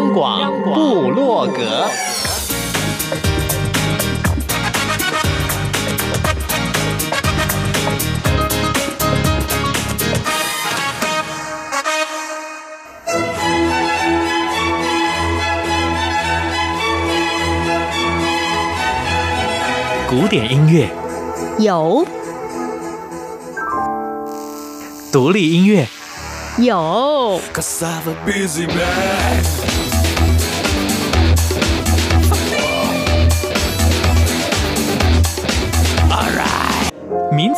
央广部落格，古典音乐。有，独立音乐。有。民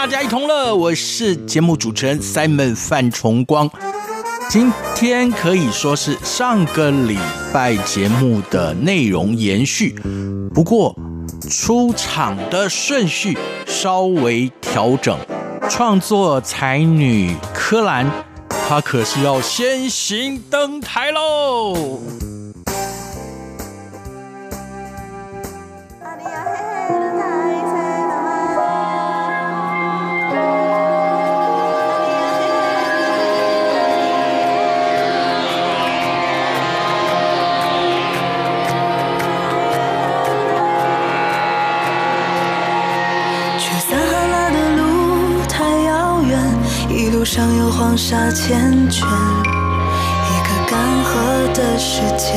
大家一同乐，我是节目主持人 Simon 范崇光。今天可以说是上个礼拜节目的内容延续，不过出场的顺序稍微调整。创作才女柯蓝，她可是要先行登台喽。上有黄沙缱绻，一个干涸的世界，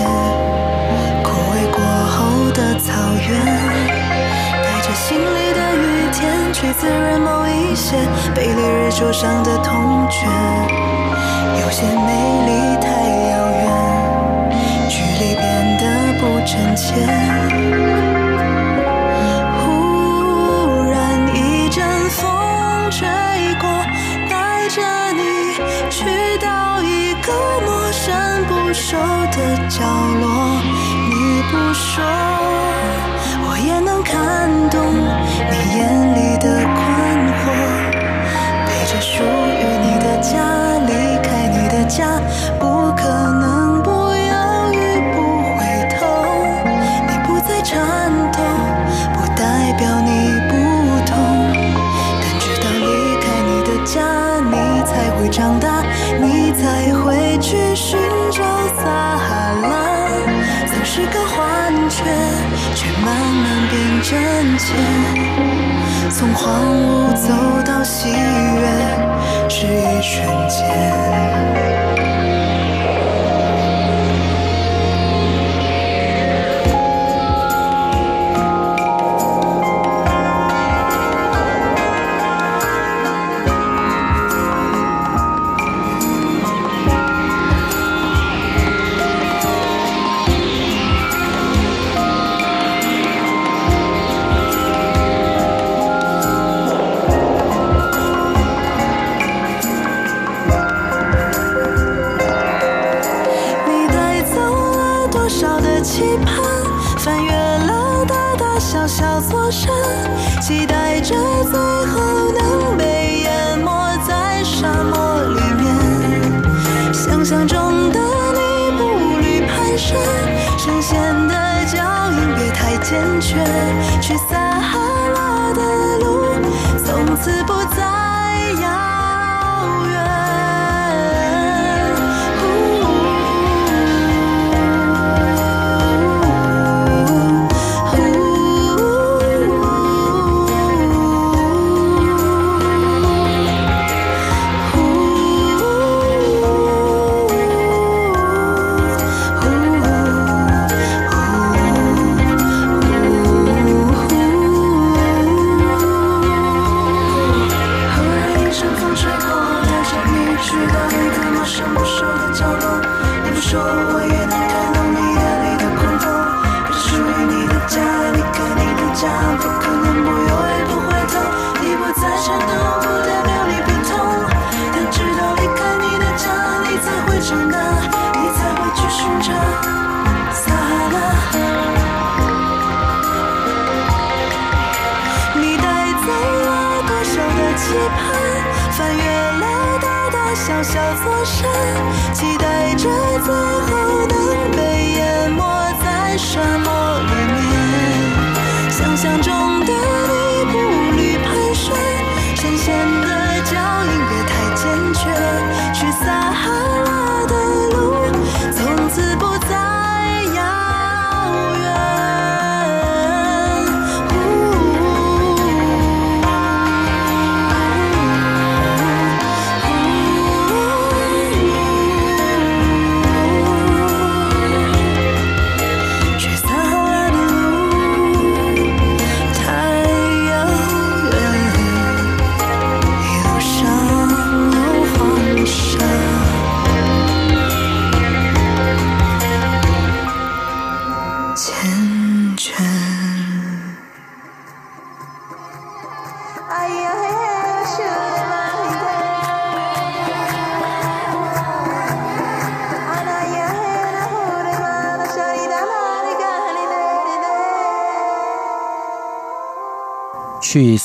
枯萎过后的草原，带着行李的雨天，去滋润某一些被烈日灼伤的痛觉。有些美丽太遥远，距离变得不真切。手的角落，你不说，我也能看懂你眼里的困惑。背着属于你的家，离开你的家，不从荒芜走到喜悦，只一瞬间。从此不再。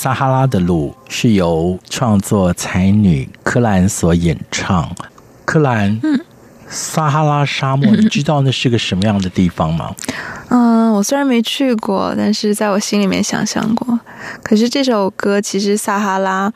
撒哈拉的路是由创作才女柯兰所演唱。柯兰，嗯，撒哈拉沙漠，你知道那是个什么样的地方吗？嗯，我虽然没去过，但是在我心里面想象过。可是这首歌其实撒哈拉，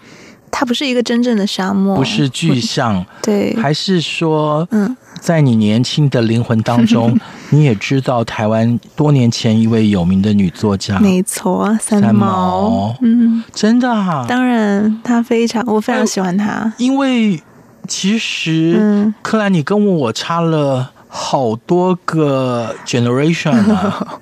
它不是一个真正的沙漠，不是具象，对，还是说，嗯，在你年轻的灵魂当中，你也知道台湾多年前一位有名的女作家，没错，三毛，三毛。嗯，真的啊，当然，她非常，我非常喜欢她，因为其实，嗯，柯兰，你跟我我差了好多个 generation 啊。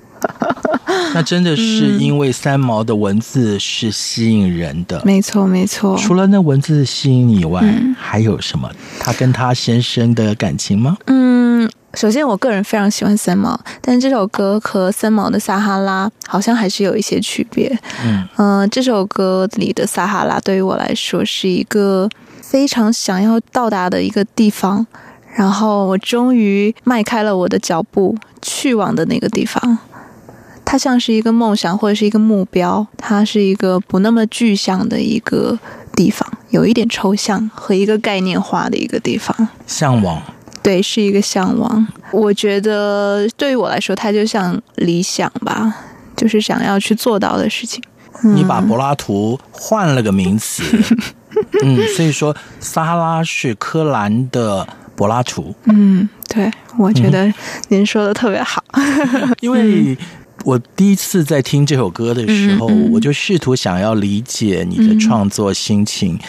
那真的是因为三毛的文字是吸引人的，没错没错。除了那文字吸引你以外，嗯，还有什么？他跟他先生的感情吗？嗯，首先我个人非常喜欢三毛，但这首歌和三毛的撒哈拉好像还是有一些区别。嗯，呃，这首歌里的撒哈拉对于我来说是一个非常想要到达的一个地方，然后我终于迈开了我的脚步去往的那个地方。它像是一个梦想或者是一个目标，它是一个不那么具象的一个地方，有一点抽象和一个概念化的一个地方。向往，对，是一个向往。我觉得对于我来说，它就像理想吧，就是想要去做到的事情。嗯、你把柏拉图换了个名词，嗯，所以说撒哈拉是柯兰的柏拉图。嗯，对，我觉得您说的特别好，嗯、因为。我第一次在听这首歌的时候，嗯嗯、我就试图想要理解你的创作心情。嗯、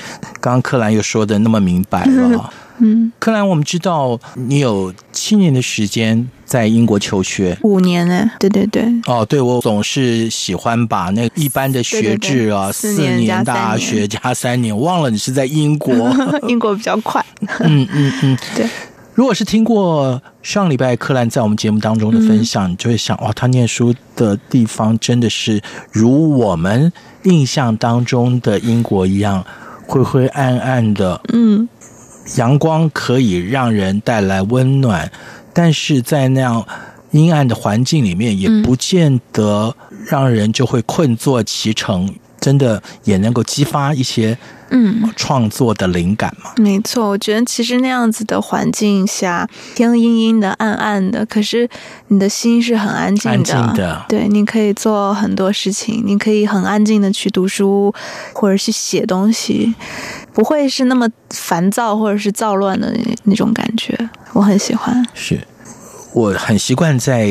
刚刚柯兰又说的那么明白了。嗯，柯兰，我们知道你有七年的时间在英国求学，五年呢？对对对。哦，对，我总是喜欢把那一般的学制啊，四年大学加三年，忘了你是在英国，英国比较快。嗯 嗯嗯，对。如果是听过上礼拜柯兰在我们节目当中的分享，嗯、你就会想哇，他念书的地方真的是如我们印象当中的英国一样灰灰暗暗的。嗯，阳光可以让人带来温暖，但是在那样阴暗的环境里面，也不见得让人就会困坐其成。真的也能够激发一些嗯创作的灵感嘛？没错，我觉得其实那样子的环境下，天阴阴的、暗暗的，可是你的心是很安静的。安静的，对，你可以做很多事情，你可以很安静的去读书，或者是写东西，不会是那么烦躁或者是躁乱的那种感觉。我很喜欢。是。我很习惯在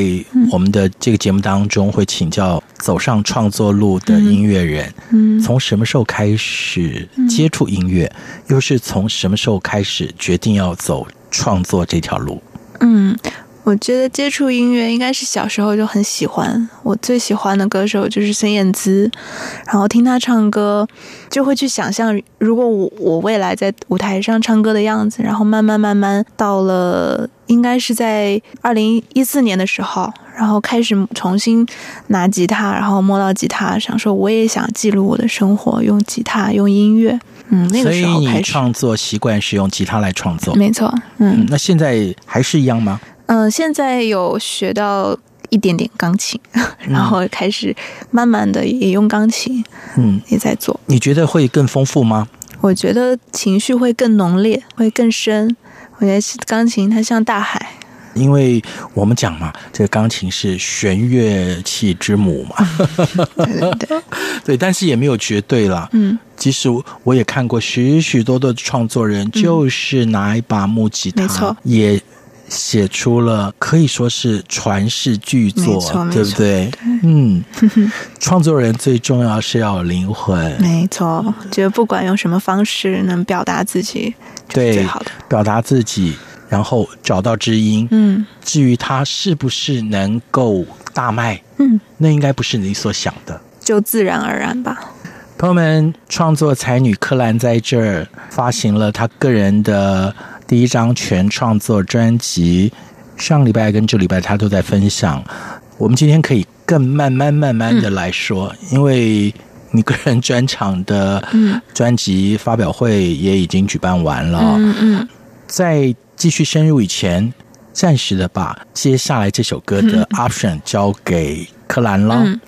我们的这个节目当中会请教走上创作路的音乐人，嗯，从什么时候开始接触音乐，又是从什么时候开始决定要走创作这条路？嗯。我觉得接触音乐应该是小时候就很喜欢。我最喜欢的歌手就是孙燕姿，然后听她唱歌，就会去想象，如果我我未来在舞台上唱歌的样子。然后慢慢慢慢到了，应该是在二零一四年的时候，然后开始重新拿吉他，然后摸到吉他，想说我也想记录我的生活，用吉他，用音乐。嗯，那个时候开始。所以你创作习惯是用吉他来创作？没错。嗯，嗯，那现在还是一样吗？嗯，现在有学到一点点钢琴，然后开始慢慢的也用钢琴，嗯，也在做。你觉得会更丰富吗？我觉得情绪会更浓烈，会更深。我觉得钢琴它像大海。因为我们讲嘛，这个钢琴是弦乐器之母嘛，对对对，对，但是也没有绝对啦。嗯，其实我也看过许许多多的创作人，就是拿一把木吉他，没错，也写出了可以说是传世巨作，对不对？对。嗯，创作人最重要是要有灵魂，没错，觉得不管用什么方式能表达自己，就是最好的，表达自己。然后找到知音，嗯，至于他是不是能够大卖，嗯，那应该不是你所想的，就自然而然吧。朋友们，创作才女柯蓝在这儿发行了她个人的第一张全创作专辑，上礼拜跟这礼拜他都在分享。我们今天可以更慢慢慢慢的来说，嗯、因为你个人专场的专辑发表会也已经举办完了，嗯嗯，在。继续深入以前，暂时的把接下来这首歌的 option 交给柯蓝了。嗯，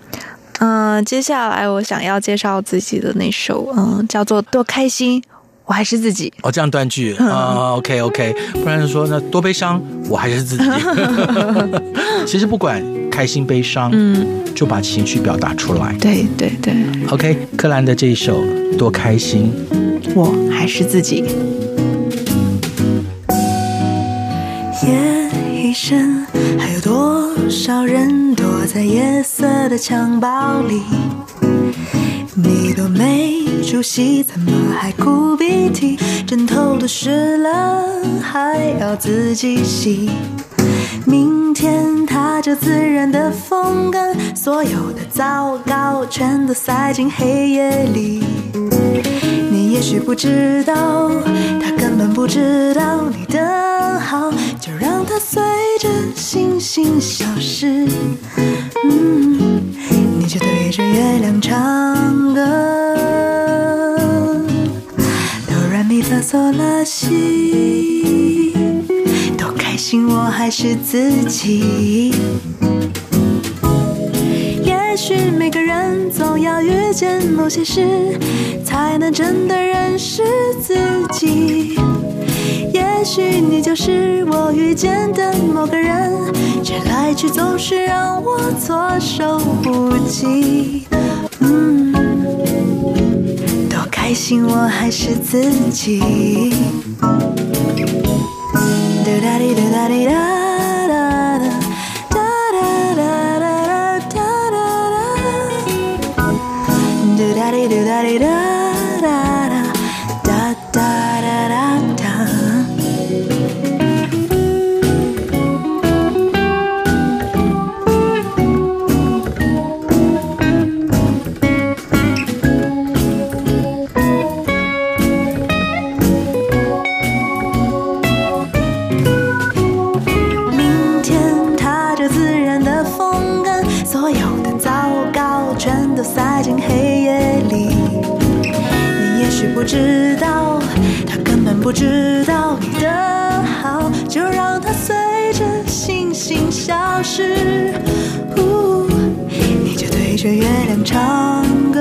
嗯、呃，接下来我想要介绍自己的那首，嗯、呃，叫做《多开心我还是自己》。哦，这样断句啊、呃、？OK OK，不然就说那多悲伤我还是自己。其实不管开心悲伤，嗯，就把情绪表达出来。对对对。OK，柯蓝的这一首《多开心我还是自己》。夜已深，还有多少人躲在夜色的襁褓里？你都没出息，怎么还哭鼻涕？枕头都湿了，还要自己洗。明天它就自然的风干，所有的糟糕全都塞进黑夜里。你也许不知道，他根本不知道你的好。就让它随着星星消失，嗯，你就对着月亮唱歌，哆来咪发嗦拉西，多开心，我还是自己。也许每个人总要遇见某些事，才能真的认识自己。也许你就是我遇见的某个人，却来去总是让我措手不及。嗯，多开心，我还是自己。嘟哒滴嘟哒滴哒知道你的好，就让它随着星星消失。呜，你就对着月亮唱歌。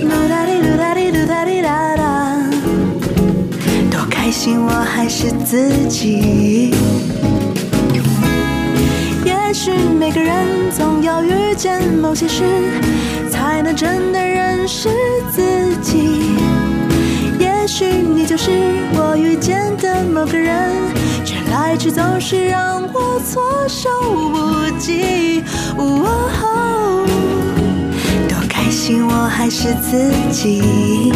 噜哒哩噜哒哩噜哒哩哒哒，多开心，我还是自己。也许每个人总要遇见某些事，才能真的认识自己。也许你就是我遇见的某个人，却来去总是让我措手不及。哦，多开心，我还是自己。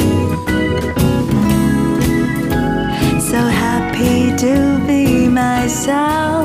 So happy to be myself.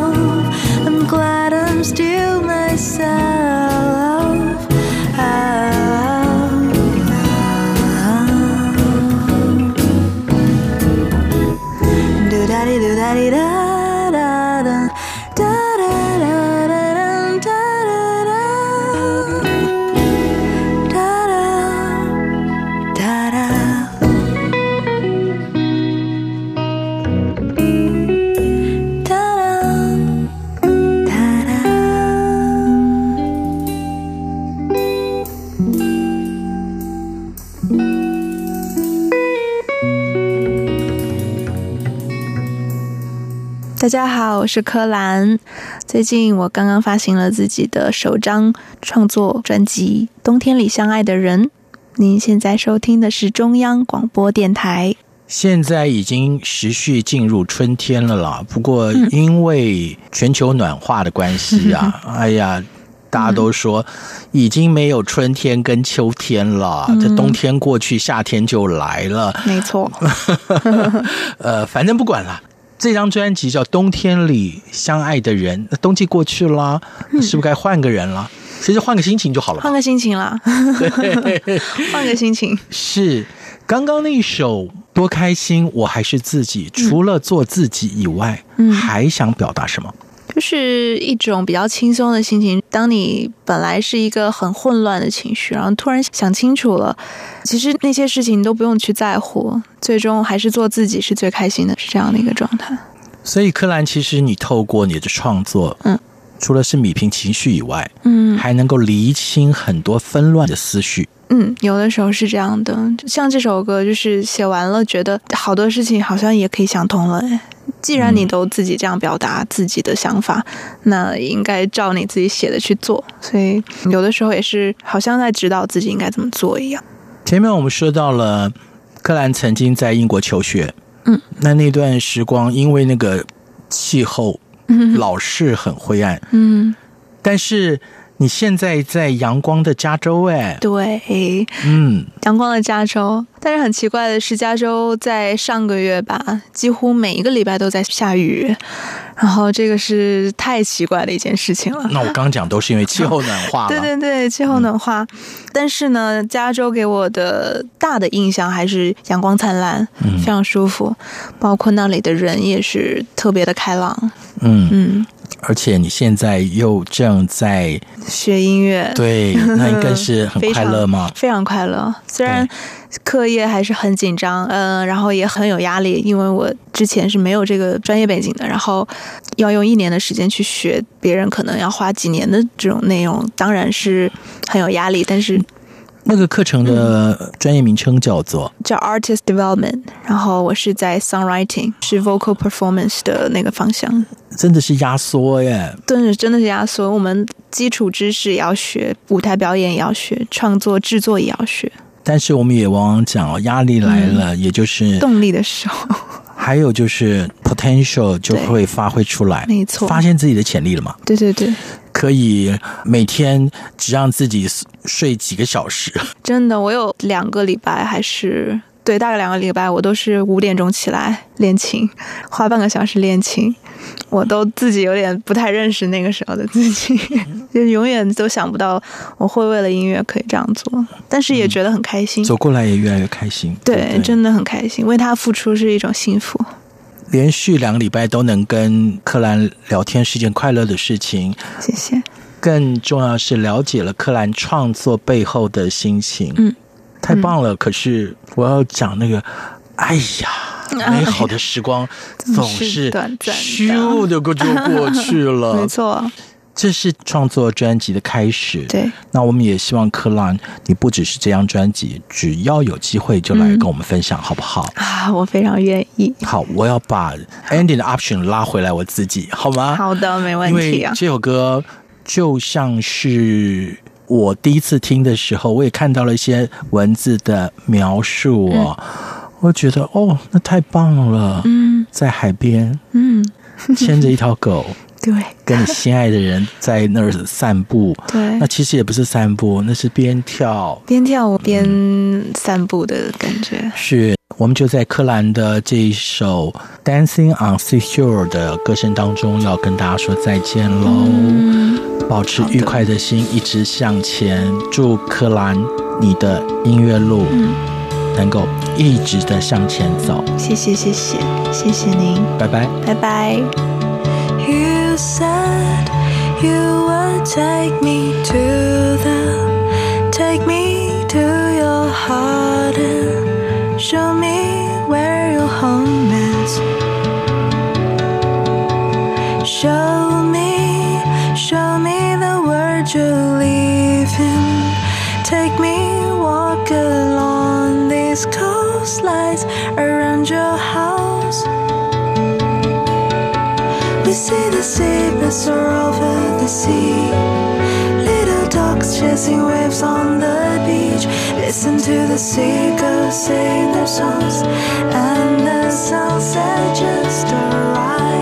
大家好，我是柯兰。最近我刚刚发行了自己的首张创作专辑《冬天里相爱的人》。您现在收听的是中央广播电台。现在已经持续进入春天了啦，不过因为全球暖化的关系啊，嗯、哎呀，大家都说已经没有春天跟秋天了，这、嗯、冬天过去，夏天就来了。没错，呃，反正不管了。这张专辑叫《冬天里相爱的人》，那冬季过去了，是不是该换个人了？其实换个心情就好了。换个心情啦，换个心情。是刚刚那一首多开心，我还是自己。除了做自己以外，嗯，还想表达什么？就是一种比较轻松的心情。当你本来是一个很混乱的情绪，然后突然想清楚了，其实那些事情都不用去在乎，最终还是做自己是最开心的，是这样的一个状态。所以，柯蓝，其实你透过你的创作，嗯，除了是米平情绪以外，嗯，还能够厘清很多纷乱的思绪。嗯，有的时候是这样的，像这首歌，就是写完了，觉得好多事情好像也可以想通了。既然你都自己这样表达自己的想法，嗯、那应该照你自己写的去做。所以有的时候也是好像在指导自己应该怎么做一样。前面我们说到了，柯蓝曾经在英国求学，嗯，那那段时光因为那个气候，老是很灰暗，嗯，但是。你现在在阳光的加州哎，对，嗯，阳光的加州，但是很奇怪的是，加州在上个月吧，几乎每一个礼拜都在下雨，然后这个是太奇怪的一件事情了。那我刚刚讲都是因为气候暖化了，对对对，气候暖化。嗯、但是呢，加州给我的大的印象还是阳光灿烂，嗯、非常舒服，包括那里的人也是特别的开朗，嗯嗯。嗯而且你现在又正在学音乐，对，那应该是很快乐吗？非常快乐，虽然课业还是很紧张，嗯、呃，然后也很有压力，因为我之前是没有这个专业背景的，然后要用一年的时间去学别人可能要花几年的这种内容，当然是很有压力，但是。那个课程的专业名称叫做、嗯、叫 Artist Development，然后我是在 Songwriting，是 Vocal Performance 的那个方向。真的是压缩耶！对，真的是压缩。我们基础知识也要学，舞台表演也要学，创作制作也要学。但是我们也往往讲，压力来了，嗯、也就是动力的时候。还有就是 potential 就会发挥出来，没错，发现自己的潜力了嘛？对对对。可以每天只让自己睡几个小时。真的，我有两个礼拜还是对，大概两个礼拜，我都是五点钟起来练琴，花半个小时练琴。我都自己有点不太认识那个时候的自己，就永远都想不到我会为了音乐可以这样做，但是也觉得很开心。嗯，走过来也越来越开心。对，对对，真的很开心，为他付出是一种幸福。连续两个礼拜都能跟柯蓝聊天是一件快乐的事情，谢谢。更重要是了解了柯蓝创作背后的心情，嗯，太棒了。嗯、可是我要讲那个，哎呀，美好的时光总 是咻的过就过去了，没错。这是创作专辑的开始，对。那我们也希望柯蓝，你不只是这张专辑，只要有机会就来跟我们分享，嗯、好不好？啊，我非常愿意。好，我要把 ending 的 option 拉回来，我自己好吗？好的，没问题啊。因为这首歌就像是我第一次听的时候，我也看到了一些文字的描述哦，嗯、我觉得哦，那太棒了。嗯，在海边，嗯，牵着一条狗。对，跟你心爱的人在那儿散步。对，那其实也不是散步，那是边跳边跳舞边散步的感觉。嗯、是，我们就在柯蓝的这一首《Dancing on Seashore》的歌声当中，要跟大家说再见喽。嗯、保持愉快的心，一直向前。祝柯蓝你的音乐路能够一直的向前走。谢谢，谢谢，谢谢您，拜拜，拜拜。You said you would take me to the, take me to your heart and show me where your home is. Show me, show me the world you see the zebras soar over the sea. Little ducks chasing waves on the beach. Listen to the seagulls sing their songs, and the sunset just arrived.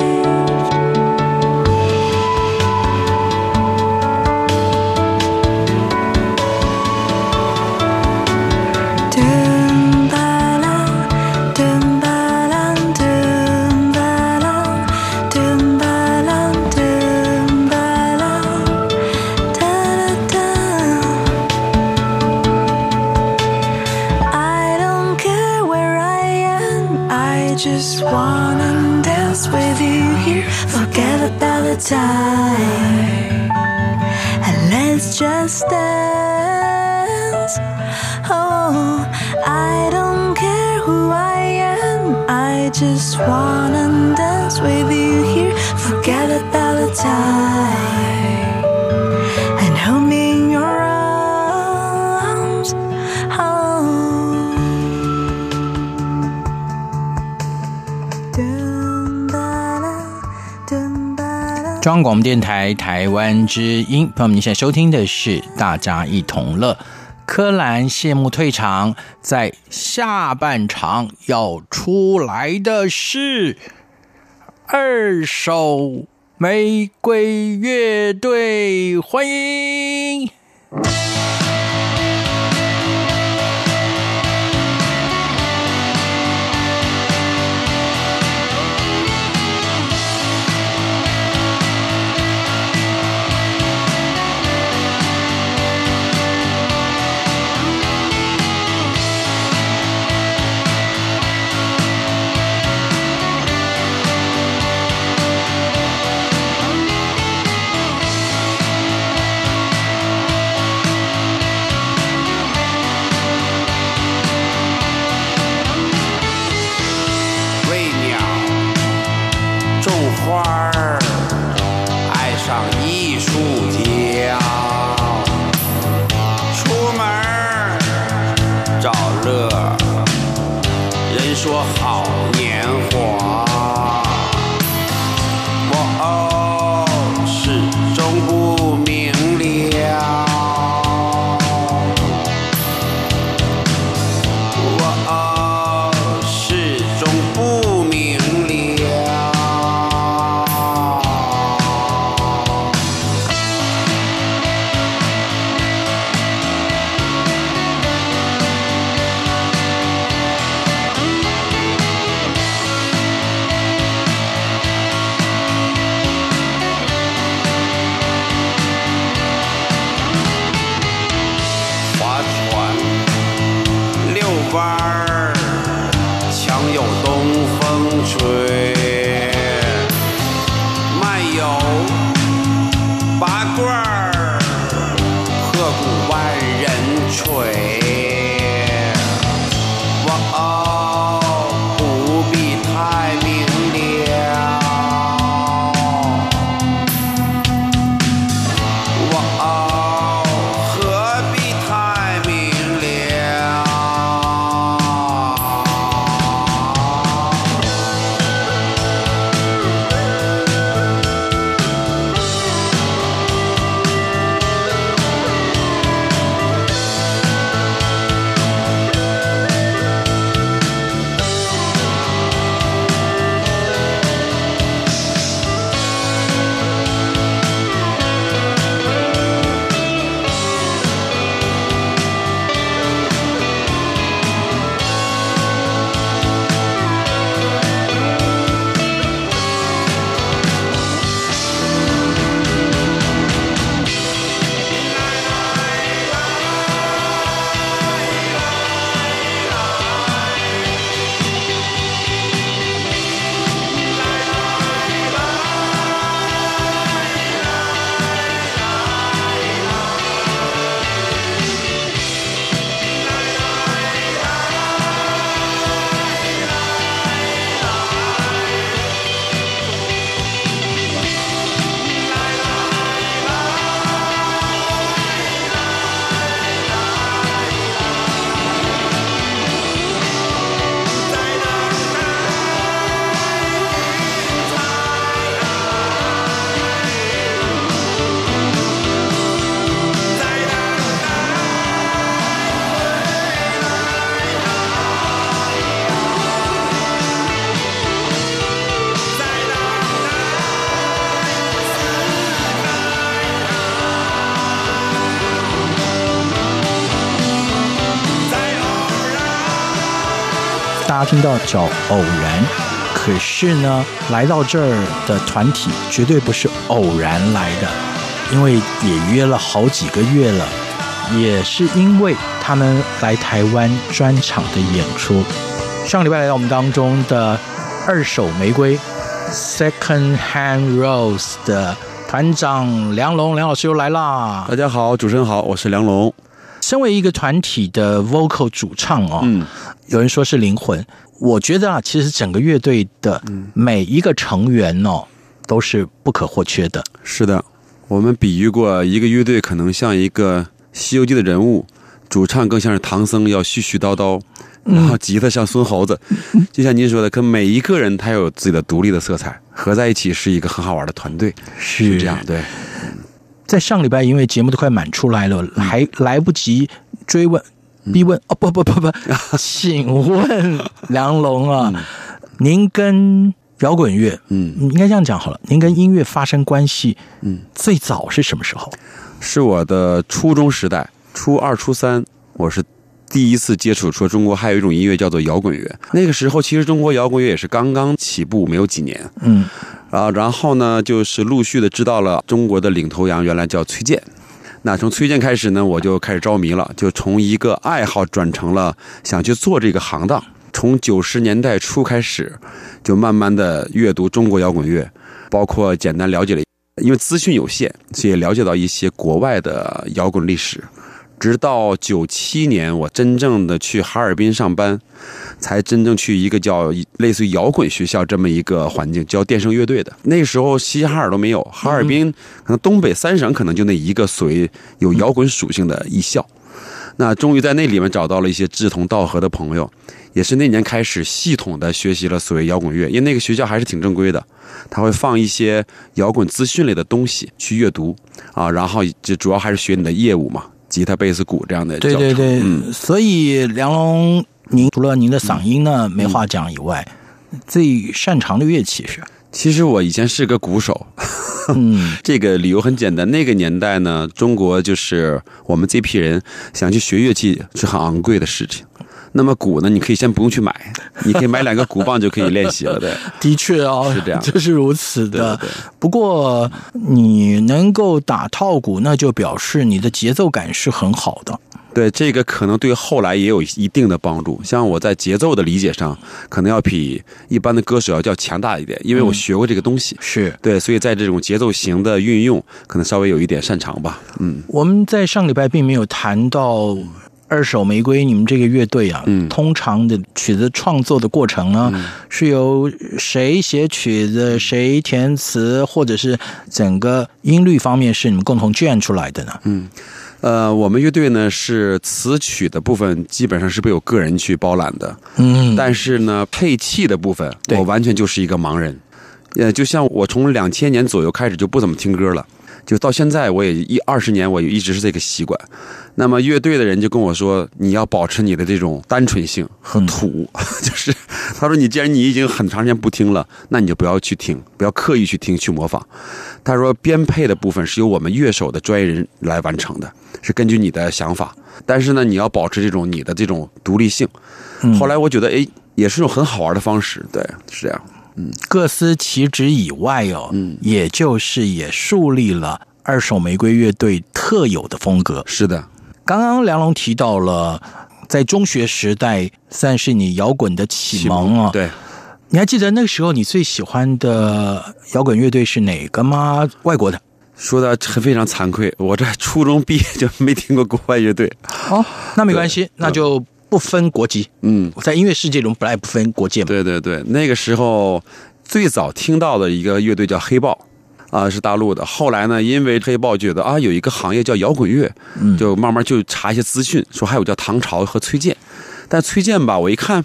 Wanna dance with you here. Forget about the time, and let's just dance. Oh, I don't care who I am. I just wanna dance with you here. Forget about the time 中央广播电台台湾之音，朋友们，您现在收听的是《大家一同乐》。柯蓝谢幕退场，在下半场要出来的是二手玫瑰乐队，欢迎。听到叫偶然，可是呢，来到这儿的团体绝对不是偶然来的，因为也约了好几个月了，也是因为他们来台湾专场的演出。上礼拜来到我们当中的二手玫瑰 （Second Hand Rose） 的团长梁龙，梁老师又来啦！大家好，主持人好，我是梁龙。身为一个团体的 vocal 主唱哦，嗯，有人说是灵魂，我觉得啊，其实整个乐队的每一个成员哦，都是不可或缺的。是的，我们比喻过一个乐队可能像一个《西游记》的人物，主唱更像是唐僧要絮絮叨叨，然后吉他像孙猴子，就像您说的，可每一个人他有自己的独立的色彩，合在一起是一个很好玩的团队，是这样对。在上礼拜，因为节目都快满出来了，还来不及追问、逼问哦，不不不不，请问梁龙啊，您跟摇滚乐，嗯，应该这样讲好了，您跟音乐发生关系，嗯，最早是什么时候？是我的初中时代，初二、初三，我是第一次接触说中国还有一种音乐叫做摇滚乐。那个时候，其实中国摇滚乐也是刚刚起步，没有几年，嗯。啊，然后呢，就是陆续的知道了中国的领头羊原来叫崔健，那从崔健开始呢，我就开始着迷了，就从一个爱好转成了想去做这个行当。从九十年代初开始，就慢慢的阅读中国摇滚乐，包括简单了解了，因为资讯有限，所以了解到一些国外的摇滚历史。直到九七年，我真正的去哈尔滨上班，才真正去一个叫类似于摇滚学校这么一个环境，教电声乐队的。那时候，齐齐哈尔都没有，哈尔滨可能东北三省可能就那一个所谓有摇滚属性的艺校。那终于在那里面找到了一些志同道合的朋友，也是那年开始系统的学习了所谓摇滚乐，因为那个学校还是挺正规的，他会放一些摇滚资讯类的东西去阅读啊，然后就主要还是学你的业务嘛。吉他、贝斯、鼓这样的，对对对，嗯，所以梁龙，您除了您的嗓音呢没话讲以外，最擅长的乐器是？其实我以前是个鼓手，嗯，这个理由很简单，那个年代呢，中国就是我们这批人想去学乐器是很昂贵的事情。那么鼓呢？你可以先不用去买，你可以买两个鼓棒就可以练习了。对，的确哦，是这样，就是如此的。对对对。不过你能够打套鼓，那就表示你的节奏感是很好的。对，这个可能对后来也有一定的帮助。像我在节奏的理解上，可能要比一般的歌手要较强大一点，因为我学过这个东西。嗯、是对，所以在这种节奏型的运用，可能稍微有一点擅长吧。嗯，我们在上礼拜并没有谈到。二手玫瑰，你们这个乐队啊，嗯，通常的曲子创作的过程呢，嗯、是由谁写曲子，谁填词，或者是整个音律方面是你们共同卷出来的呢？嗯，呃，我们乐队呢是词曲的部分基本上是被我个人去包揽的，嗯，但是呢配器的部分，我完全就是一个盲人，呃，就像我从两千年左右开始就不怎么听歌了。就到现在，我也一二十年，我也一直是这个习惯。那么乐队的人就跟我说：“你要保持你的这种单纯性和土，嗯、就是他说你既然你已经很长时间不听了，那你就不要去听，不要刻意去听去模仿。”他说编配的部分是由我们乐手的专业人来完成的，是根据你的想法。但是呢，你要保持这种你的这种独立性。后来我觉得，哎，也是一种很好玩的方式。对，是这样。嗯，各司其职以外哦，嗯，也就是也树立了二手玫瑰乐队特有的风格。是的，刚刚梁龙提到了，在中学时代算是你摇滚的启蒙啊。对，你还记得那个时候你最喜欢的摇滚乐队是哪个吗？外国的？说的非常惭愧，我这初中毕业就没听过国外乐队。哦，那没关系，那就。不分国籍，嗯，在音乐世界中本来不分国界嘛。对对对，那个时候最早听到的一个乐队叫黑豹，啊，是大陆的。后来呢，因为黑豹觉得啊，有一个行业叫摇滚乐，嗯，就慢慢就查一些资讯，说还有叫唐朝和崔健。但崔健吧，我一看，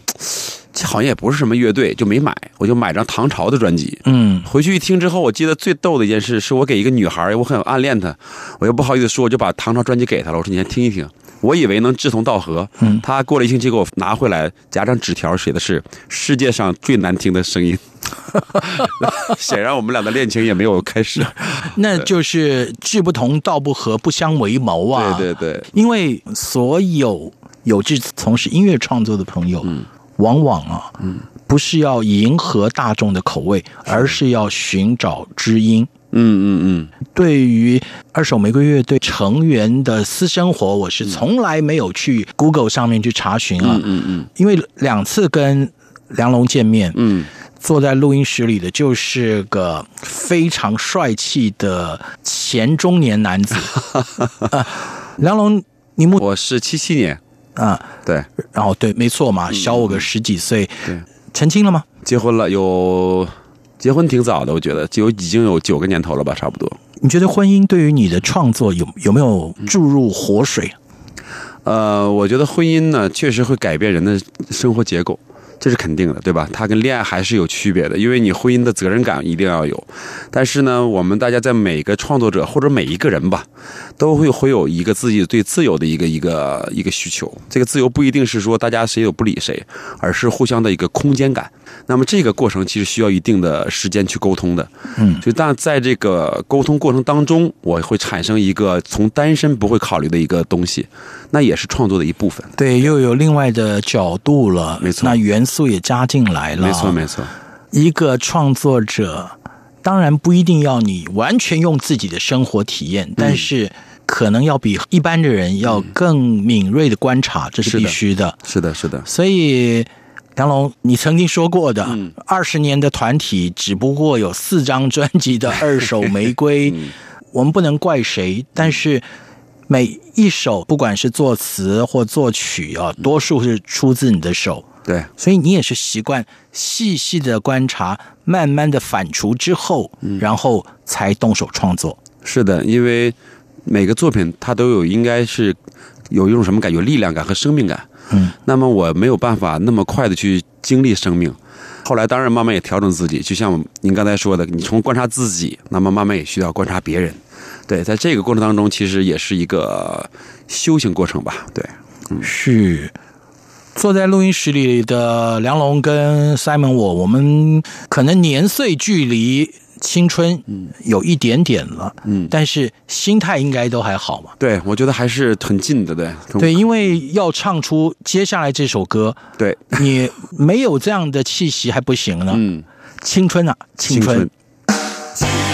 这好像也不是什么乐队，就没买。我就买张唐朝的专辑，嗯，回去一听之后，我记得最逗的一件事，是我给一个女孩，我很暗恋她，我又不好意思说，我就把唐朝专辑给她了。我说你先听一听。我以为能志同道合，嗯，他过了一星期给我拿回来，夹张纸条，写的是世界上最难听的声音。显然我们俩的恋情也没有开始，那就是志不同道不合，不相为谋啊！对对对，因为所有有志从事音乐创作的朋友，嗯，往往啊，嗯，不是要迎合大众的口味，而是要寻找知音。嗯嗯嗯。对于二手玫瑰乐队成员的私生活，我是从来没有去 Google 上面去查询啊。嗯嗯嗯。因为两次跟梁龙见面，嗯，坐在录音室里的就是个非常帅气的前中年男子。啊、梁龙，你目我是七七年。啊，对，然后对，没错嘛，小我个十几岁。嗯、对，成亲了吗？结婚了，有结婚挺早的，我觉得就已经有九个年头了吧，差不多。你觉得婚姻对于你的创作有有没有注入活水？呃，我觉得婚姻呢，确实会改变人的生活结构。这是肯定的，对吧？它跟恋爱还是有区别的，因为你婚姻的责任感一定要有。但是呢，我们大家在每个创作者或者每一个人吧，都会会有一个自己对自由的一个一个一个需求。这个自由不一定是说大家谁都不理谁，而是互相的一个空间感。那么这个过程其实需要一定的时间去沟通的。嗯，就但在这个沟通过程当中，我会产生一个从单身不会考虑的一个东西，那也是创作的一部分。对，又有另外的角度了。没错，那元素也加进来了。没错，没错。一个创作者当然不一定要你完全用自己的生活体验，嗯，但是可能要比一般的人要更敏锐的观察，嗯，这是必须的。是的，是的。所以。梁龙，你曾经说过的，二十年的团体只不过有四张专辑的二手玫瑰，我们不能怪谁，但是每一首不管是作词或作曲啊，多数是出自你的手。对，所以你也是习惯细细的观察，慢慢的反刍之后，然后才动手创作。是的，因为每个作品它都有应该是有一种什么感，有力量感和生命感。嗯，那么我没有办法那么快的去经历生命，后来当然慢慢也调整自己，就像您刚才说的，你从观察自己，那么慢慢也需要观察别人，对，在这个过程当中，其实也是一个修行过程吧，对，嗯，是坐在录音室里的梁龙跟 Simon，我我们可能年岁距离。青春，嗯，有一点点了，嗯，但是心态应该都还好嘛。对，我觉得还是很近的，对，对，因为要唱出接下来这首歌，对，你没有这样的气息还不行呢。嗯，青春啊，青春。青春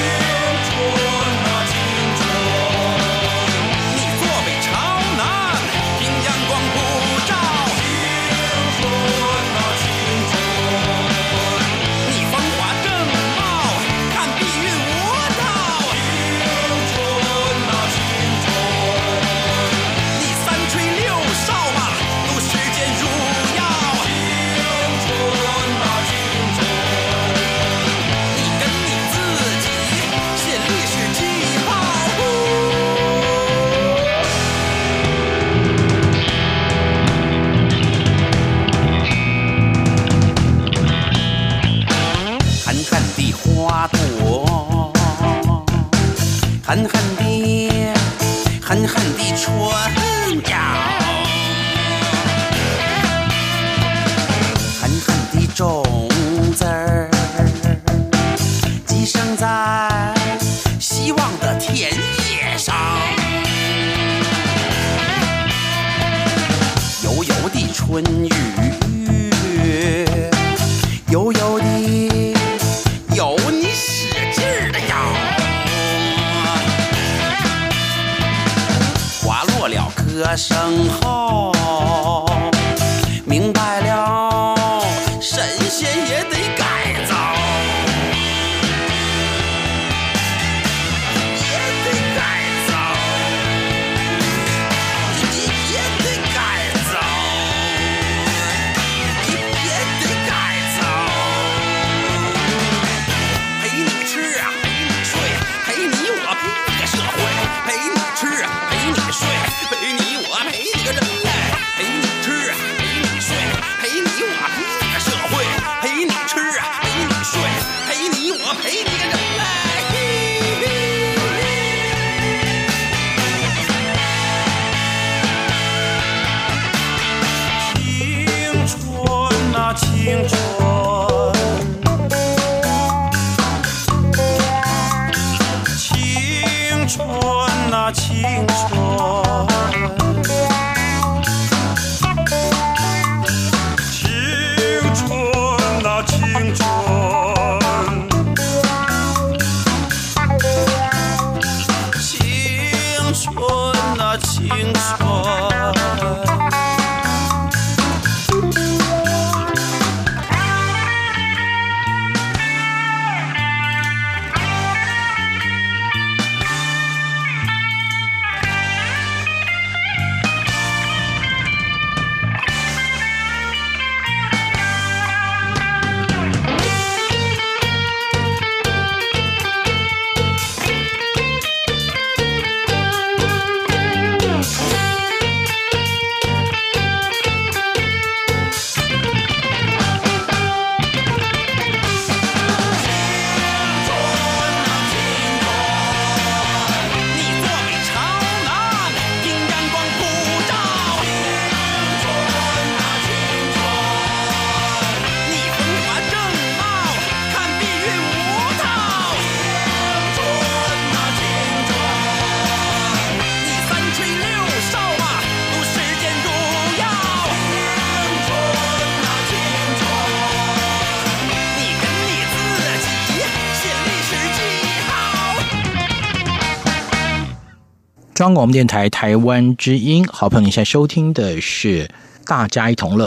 央广播电台台湾之音，好朋友，你现在收听的是《大家一同乐》，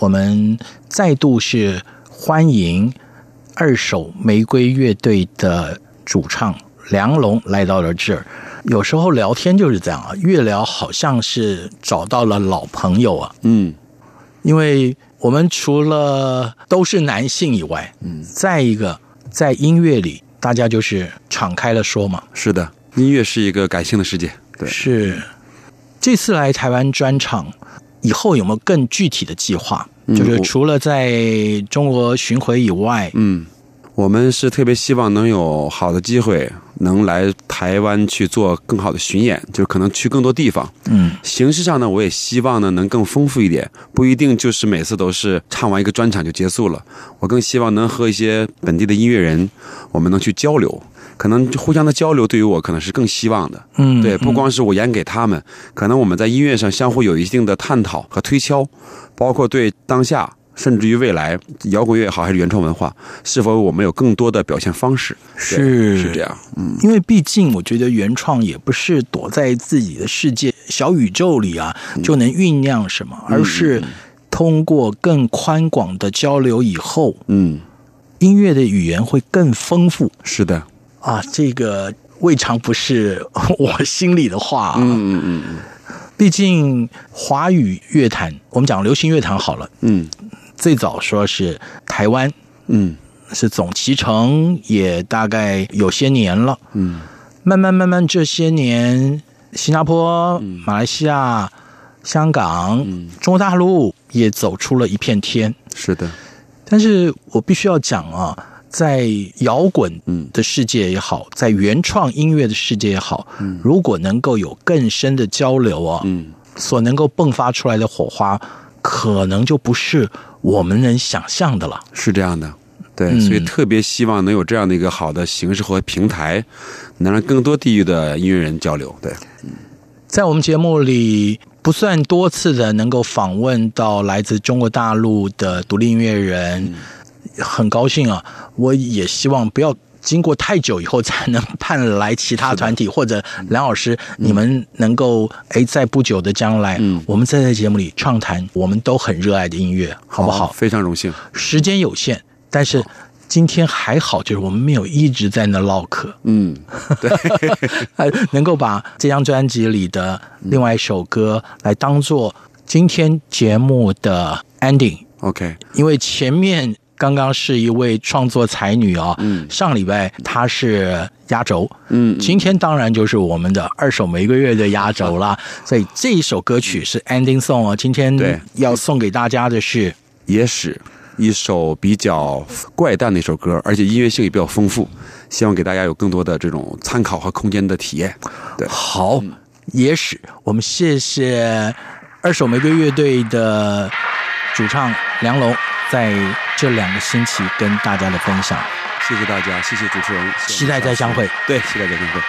我们再度是欢迎二手玫瑰乐队的主唱梁龙来到了这儿。有时候聊天就是这样啊，越聊好像是找到了老朋友啊。嗯，因为我们除了都是男性以外，嗯，再一个在音乐里，大家就是敞开了说嘛。是的，音乐是一个感性的世界。对，是。这次来台湾专场以后有没有更具体的计划？嗯，就是除了在中国巡回以外，嗯。我们是特别希望能有好的机会，能来台湾去做更好的巡演，就可能去更多地方。嗯，形式上呢，我也希望呢能更丰富一点，不一定就是每次都是唱完一个专场就结束了。我更希望能和一些本地的音乐人，我们能去交流，可能互相的交流对于我可能是更希望的。嗯，对，不光是我演给他们，可能我们在音乐上相互有一定的探讨和推敲，包括对当下。甚至于未来，摇滚乐也好，还是原创文化，是否我们有更多的表现方式？是是这样，嗯，因为毕竟我觉得原创也不是躲在自己的世界小宇宙里啊，就能酝酿什么，嗯、而是通过更宽广的交流以后，嗯，音乐的语言会更丰富。是的，啊，这个未尝不是 我心里的话啊。嗯嗯嗯嗯，毕竟华语乐坛，我们讲流行乐坛好了，嗯。最早说是台湾，嗯，是总其成，也大概有些年了，嗯，慢慢慢慢这些年，新加坡、嗯、马来西亚、香港、嗯、中国大陆也走出了一片天。是的，但是我必须要讲啊，在摇滚的世界也好，在原创音乐的世界也好，嗯，如果能够有更深的交流啊，嗯，所能够迸发出来的火花，可能就不是。我们能想象的了，是这样的，对，嗯、所以特别希望能有这样的一个好的形式和平台，能让更多地域的音乐人交流。对，在我们节目里不算多次的能够访问到来自中国大陆的独立音乐人，嗯、很高兴啊！我也希望不要。经过太久以后，才能盼来其他团体或者梁老师，你们能够哎，在不久的将来，嗯，我们再在节目里畅谈我们都很热爱的音乐，好不好？非常荣幸。时间有限，但是今天还好，就是我们没有一直在那唠嗑。嗯，对，能够把这张专辑里的另外一首歌来当做今天节目的 ending。OK，因为前面。刚刚是一位创作才女啊，嗯，上礼拜她是压轴，嗯，今天当然就是我们的二手玫瑰乐的压轴了，所以这一首歌曲是 ending song 啊，今天对要送给大家的是《野史》，一首比较怪诞的一首歌，而且音乐性也比较丰富，希望给大家有更多的这种参考和空间的体验。对，好，《野史》，我们谢谢二手玫瑰乐队的主唱梁龙。在这两个星期跟大家的分享，谢谢大家，谢谢主持人，期待再相会，对，期待再相会。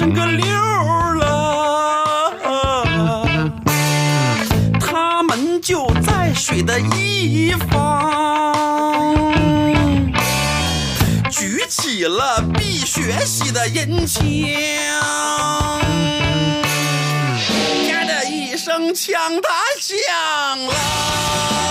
剩个六了，他们就在水的一方，举起了必学习的银枪，啪的一声枪，他响了。